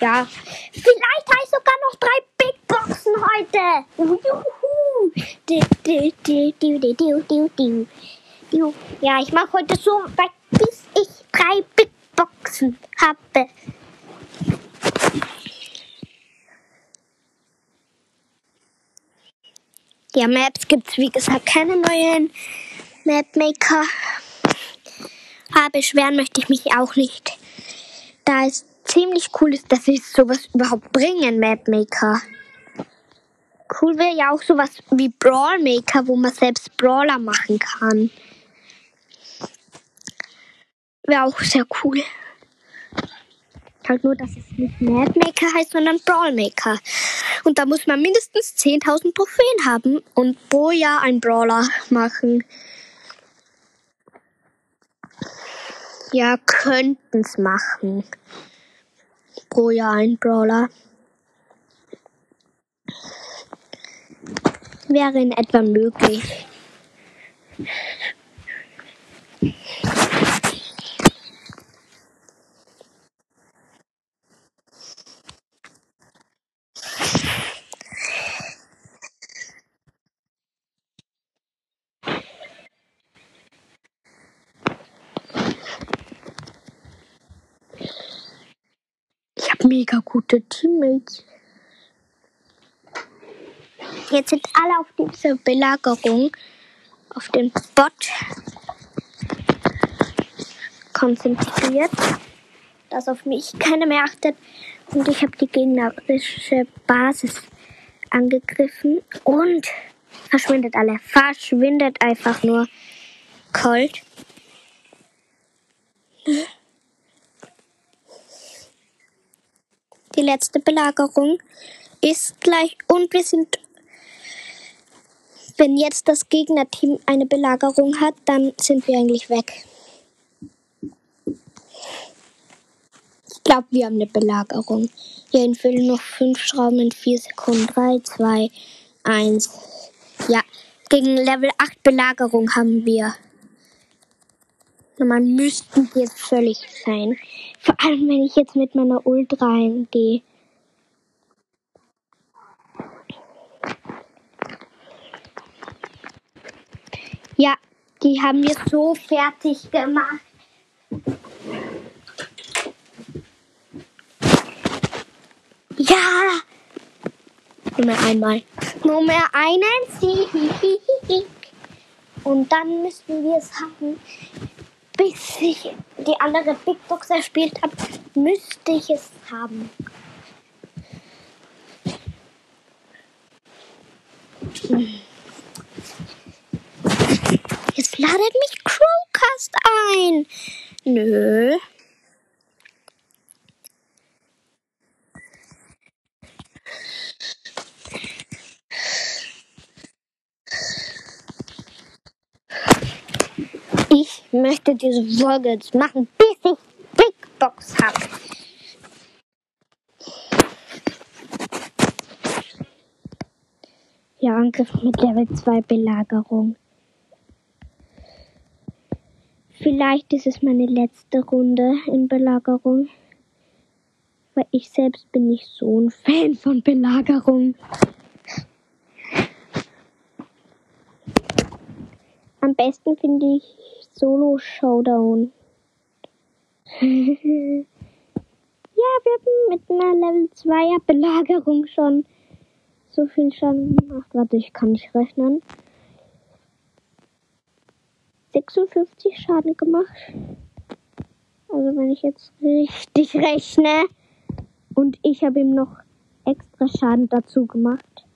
Ja, vielleicht ich sogar noch drei Big Boxen heute. Juhu. Ja, ich mache heute so weit, bis ich drei Big Boxen habe. Ja, Maps gibt's wie gesagt keine neuen Mapmaker. Aber beschweren möchte ich mich auch nicht. Da es ziemlich cool ist, dass sie sowas überhaupt bringen, Mapmaker. Cool wäre ja auch sowas wie Brawlmaker, wo man selbst Brawler machen kann. Wäre auch sehr cool. Halt nur, dass es nicht Mapmaker heißt, sondern Brawlmaker. Und da muss man mindestens 10.000 Trophäen haben und pro Jahr einen Brawler machen. Ja, könnten's machen. Pro Jahr ein Brawler. Wäre in etwa möglich. Ich habe mega gute Teammates. Jetzt sind alle auf diese Belagerung, auf den Bot konzentriert, dass auf mich keiner mehr achtet. Und ich habe die gegnerische Basis angegriffen und verschwindet alle. Verschwindet einfach nur. Cold. Die letzte Belagerung ist gleich und wir sind wenn jetzt das Gegnerteam eine Belagerung hat, dann sind wir eigentlich weg. Ich glaube, wir haben eine Belagerung. Hier fehlen noch fünf Schrauben in vier Sekunden. Drei, zwei, eins. Ja, gegen Level 8 Belagerung haben wir. Normal müssten jetzt völlig sein. Vor allem, wenn ich jetzt mit meiner Ult reingehe. Ja, die haben wir so fertig gemacht. Ja! Nur mehr einmal. Nur mehr einen. [laughs] Und dann müssen wir es haben. Bis ich die andere Big Box erspielt habe, müsste ich es haben. Jetzt ladet mich Chromecast ein. Nö. Ich möchte diese Folge jetzt machen, bis ich Big Box habe. Ja, Angriff mit Level 2 Belagerung. Vielleicht ist es meine letzte Runde in Belagerung. Weil ich selbst bin nicht so ein Fan von Belagerung. Am besten finde ich Solo Showdown. [laughs] ja, wir haben mit einer Level 2er Belagerung schon so viel Schaden gemacht. Warte, ich kann nicht rechnen. 56 Schaden gemacht. Also wenn ich jetzt richtig rechne. Und ich habe ihm noch extra Schaden dazu gemacht.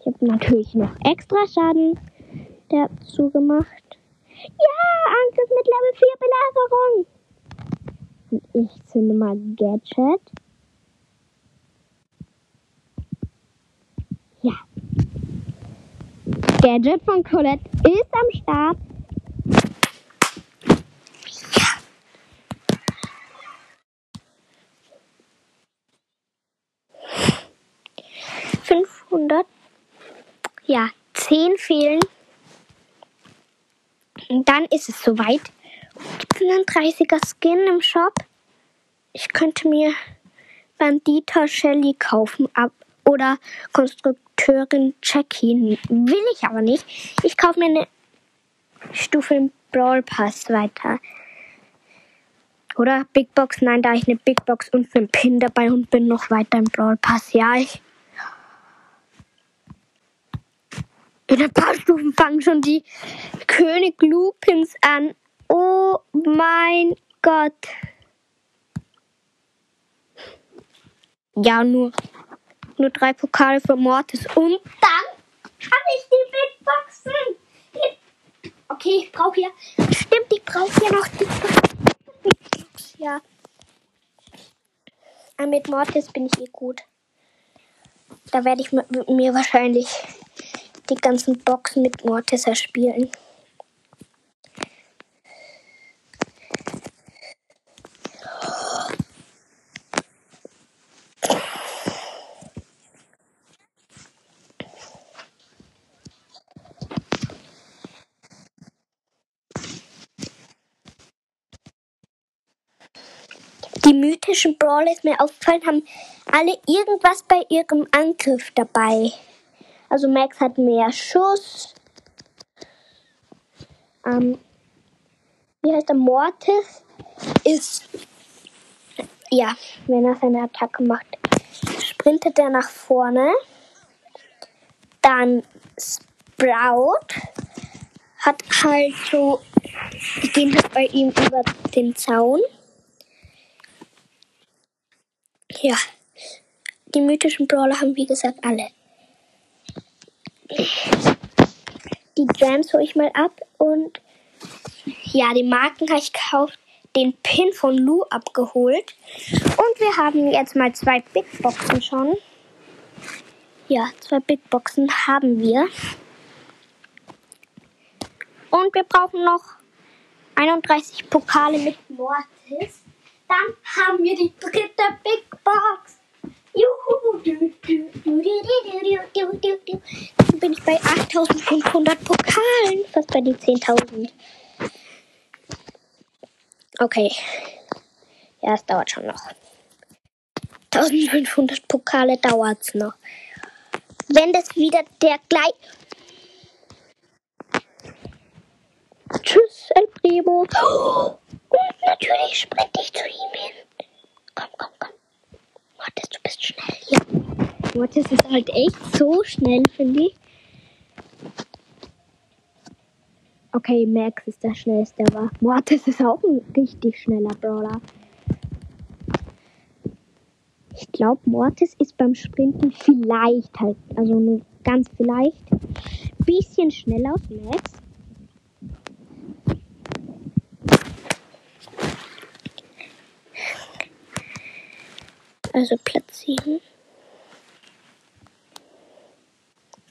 Ich habe natürlich noch extra Schaden dazu gemacht. Ja, Angriff mit Level 4 Belagerung. Und ich zünde mal Gadget. Ja. Gadget von Colette ist am Start. Ja. Fünfhundert. Ja, 10 fehlen. Und dann ist es soweit. Gibt es einen 30er Skin im Shop? Ich könnte mir Bandita Shelly kaufen ab oder Konstrukteurin Jackie. Will ich aber nicht. Ich kaufe mir eine Stufe im Brawl Pass weiter. Oder Big Box? Nein, da ich eine Big Box und einen Pin dabei und bin noch weiter im Brawl Pass. Ja, ich. In ein paar Stufen fangen schon die König Lupins an. Oh mein Gott. Ja, nur, nur drei Pokale für Mortis. Und dann habe ich die Big Boxen. Okay, ich brauche ja. Stimmt, ich brauche ja noch die Big Box. Ja. Aber mit Mortis bin ich eh gut. Da werde ich mir wahrscheinlich die ganzen Boxen mit Mortis erspielen. Die mythischen Brawler ist mir aufgefallen, haben alle irgendwas bei ihrem Angriff dabei. Also Max hat mehr Schuss. Ähm, wie heißt der Mortis? Ist ja, wenn er seine Attacke macht, sprintet er nach vorne. Dann Sprout hat halt so, die gehen halt bei ihm über den Zaun. Ja, die mythischen Brawler haben wie gesagt alle. Die Gems hole ich mal ab und ja, die Marken habe ich gekauft, den Pin von Lou abgeholt. Und wir haben jetzt mal zwei Big Boxen schon. Ja, zwei Big Boxen haben wir. Und wir brauchen noch 31 Pokale mit Mortis. Dann haben wir die dritte Big Box. Juhu. Dann bin ich bei 8500 Pokalen. Fast bei den 10.000. Okay. Ja, es dauert schon noch. 1500 Pokale dauert es noch. Wenn das wieder der gleich. Tschüss, El Primo. Und natürlich sprinte ich zu ihm hin. Komm, komm, Mortis, du bist schnell. Ja. Mortis ist halt echt so schnell, finde ich. Okay, Max ist der schnellste, aber Mortis ist auch ein richtig schneller Brawler. Ich glaube, Mortis ist beim Sprinten vielleicht halt, also nur ganz vielleicht, bisschen schneller als Max. Also Platz 7.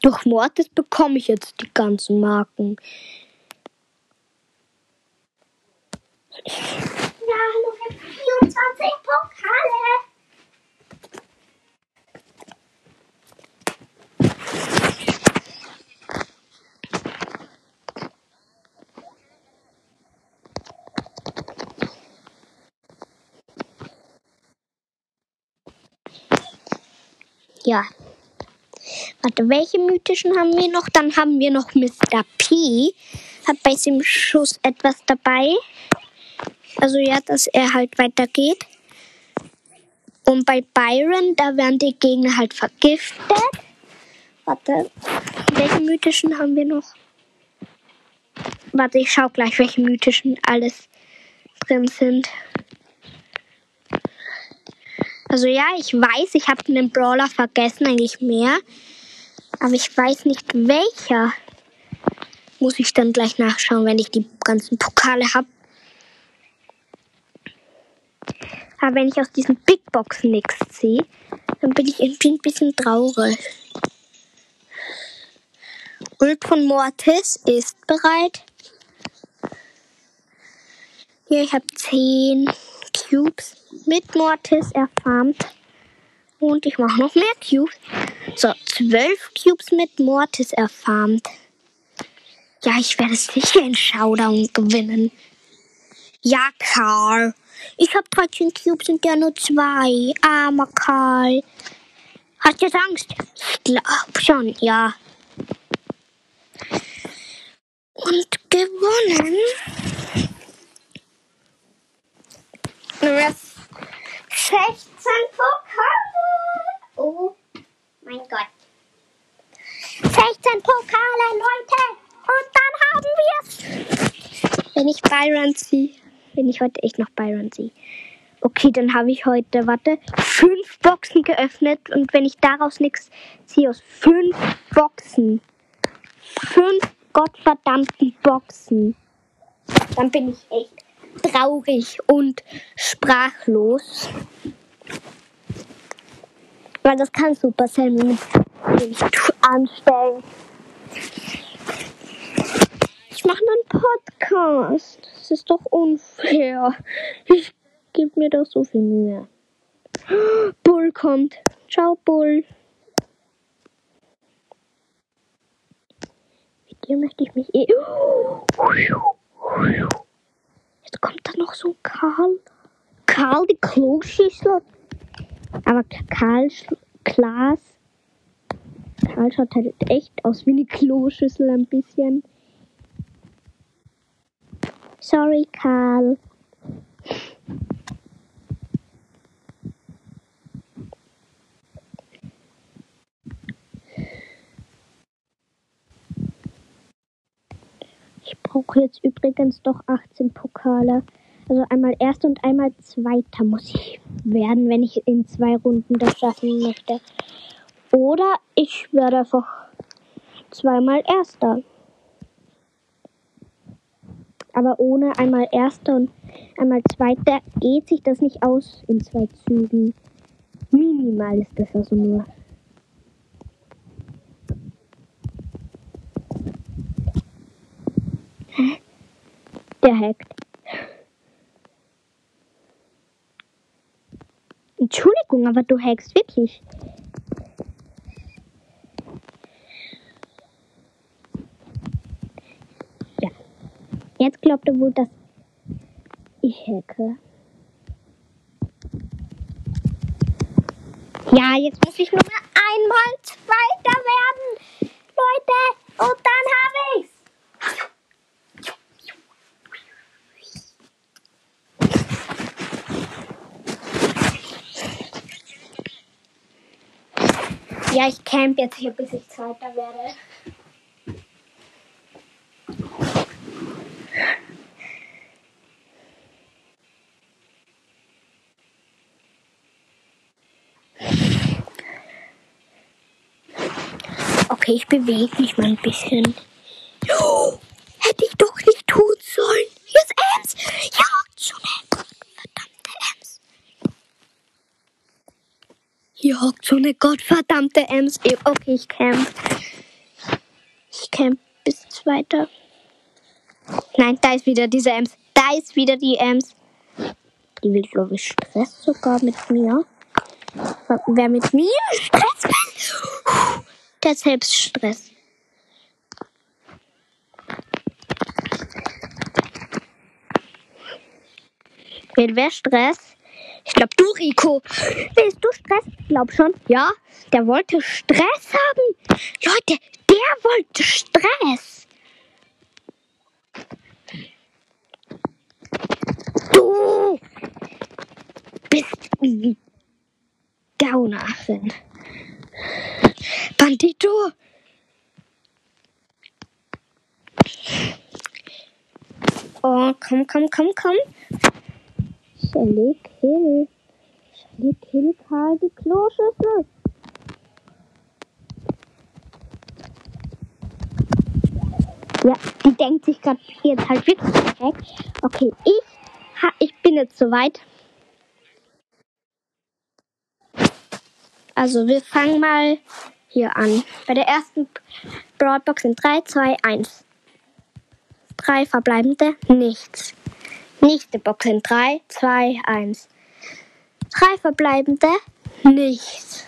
Durch Mortis bekomme ich jetzt die ganzen Marken. Ja, noch 24 Pokale. Ja. Warte, welche mythischen haben wir noch? Dann haben wir noch Mr. P. Hat bei seinem Schuss etwas dabei. Also ja, dass er halt weitergeht. Und bei Byron, da werden die Gegner halt vergiftet. Warte, welche mythischen haben wir noch? Warte, ich schau gleich, welche mythischen alles drin sind. Also ja, ich weiß, ich habe einen Brawler vergessen, eigentlich mehr. Aber ich weiß nicht welcher. Muss ich dann gleich nachschauen, wenn ich die ganzen Pokale habe. Aber wenn ich aus diesen Big Boxen nichts sehe, dann bin ich irgendwie ein bisschen traurig. Ult von Mortis ist bereit. Hier, ich habe 10 Cubes mit Mortis. Er farmt. Und ich mache noch mehr Cubes. So, zwölf Cubes mit Mortis erfarmt. Ja, ich werde sicher in Showdown gewinnen. Ja, Karl. Ich habe 13 Cubes und der nur zwei. Armer Karl. Hast du jetzt Angst? Ich glaube schon, ja. Und gewonnen. Das 16 Pokale. Oh mein Gott. 16 Pokale, Leute. Und dann haben wir's. Wenn ich Byron ziehe. Wenn ich heute echt noch Byron ziehe. Okay, dann habe ich heute, warte, fünf Boxen geöffnet. Und wenn ich daraus nichts ziehe, aus fünf Boxen. Fünf gottverdammten Boxen. Dann bin ich echt traurig und sprachlos. Weil das kann Supercell mir nicht anstellen. Ich mache einen Podcast. Das ist doch unfair. Ich gebe mir doch so viel Mühe. Bull kommt. Ciao, Bull. Mit dir möchte ich mich eh. Kommt da noch so Karl. Karl, die Kloschüssel. Aber Karl, Klaas. Karl schaut halt echt aus wie eine Kloschüssel ein bisschen. Sorry, Karl. Ich brauche jetzt übrigens doch 18 Pokale. Also einmal erster und einmal zweiter muss ich werden, wenn ich in zwei Runden das schaffen möchte. Oder ich werde einfach zweimal erster. Aber ohne einmal erster und einmal zweiter geht sich das nicht aus in zwei Zügen. Minimal ist das also nur. Der hackt. Entschuldigung, aber du hackst wirklich. Ja. Jetzt glaubt er wohl, dass ich hacke. Ja, jetzt muss ich nur mal einmal Zweiter werden. Leute, und dann habe ich's. Ja, ich camp jetzt hier, bis ich Zweiter werde. Okay, ich bewege mich mal ein bisschen. Oh, [gasps] hätte ich doch nicht tun sollen. Hier ist Ems. Ja, schon verdammte Ems. Hier hockt so eine gottverdammte Ems. Okay, ich camp. Ich camp bis zweiter. Nein, da ist wieder diese Ems. Da ist wieder die Ems. Die will, glaube ich, Stress sogar mit mir. Wer mit mir Stress will, der selbst Stress. Will wer Stress? Ich glaube, du, Rico. Willst du Stress? Ich glaube schon. Ja, der wollte Stress haben. Leute, der wollte Stress. Du bist ein Gaunerin. Bandito. Oh, komm, komm, komm, komm. Shelly Kill. Shelly Kill Karl die Kloschüssel. Ja, die denkt sich gerade jetzt halt wirklich weg. Okay, ich, ha, ich bin jetzt soweit. Also wir fangen mal hier an. Bei der ersten Broadbox sind 3, 2, 1. Drei verbleibende, nichts. Nächste Box sind 3, 2, 1. Drei verbleibende, nichts.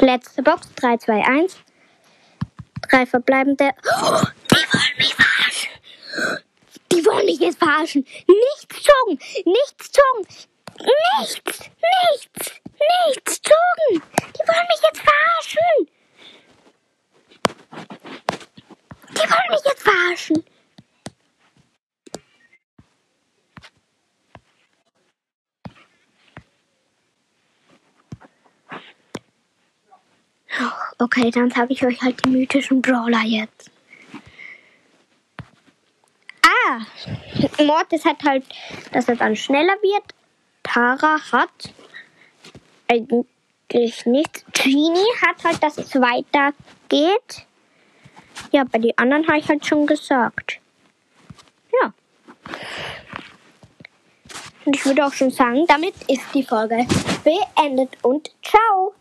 Letzte Box. 3, 2, 1. Drei verbleibende. Oh, die wollen mich verarschen. Die wollen mich jetzt verarschen. Nichts zogen. Nichts zogen. Nichts. Nichts. Nichts zogen. Die wollen mich jetzt verarschen. Die wollen mich jetzt verarschen. Okay, dann sage ich euch halt die mythischen Brawler jetzt. Ah, Mortis hat halt, dass er dann schneller wird. Tara hat eigentlich nichts. Genie hat halt, dass es weitergeht. Ja, bei den anderen habe ich halt schon gesagt. Ja. Und ich würde auch schon sagen, damit ist die Folge beendet und ciao.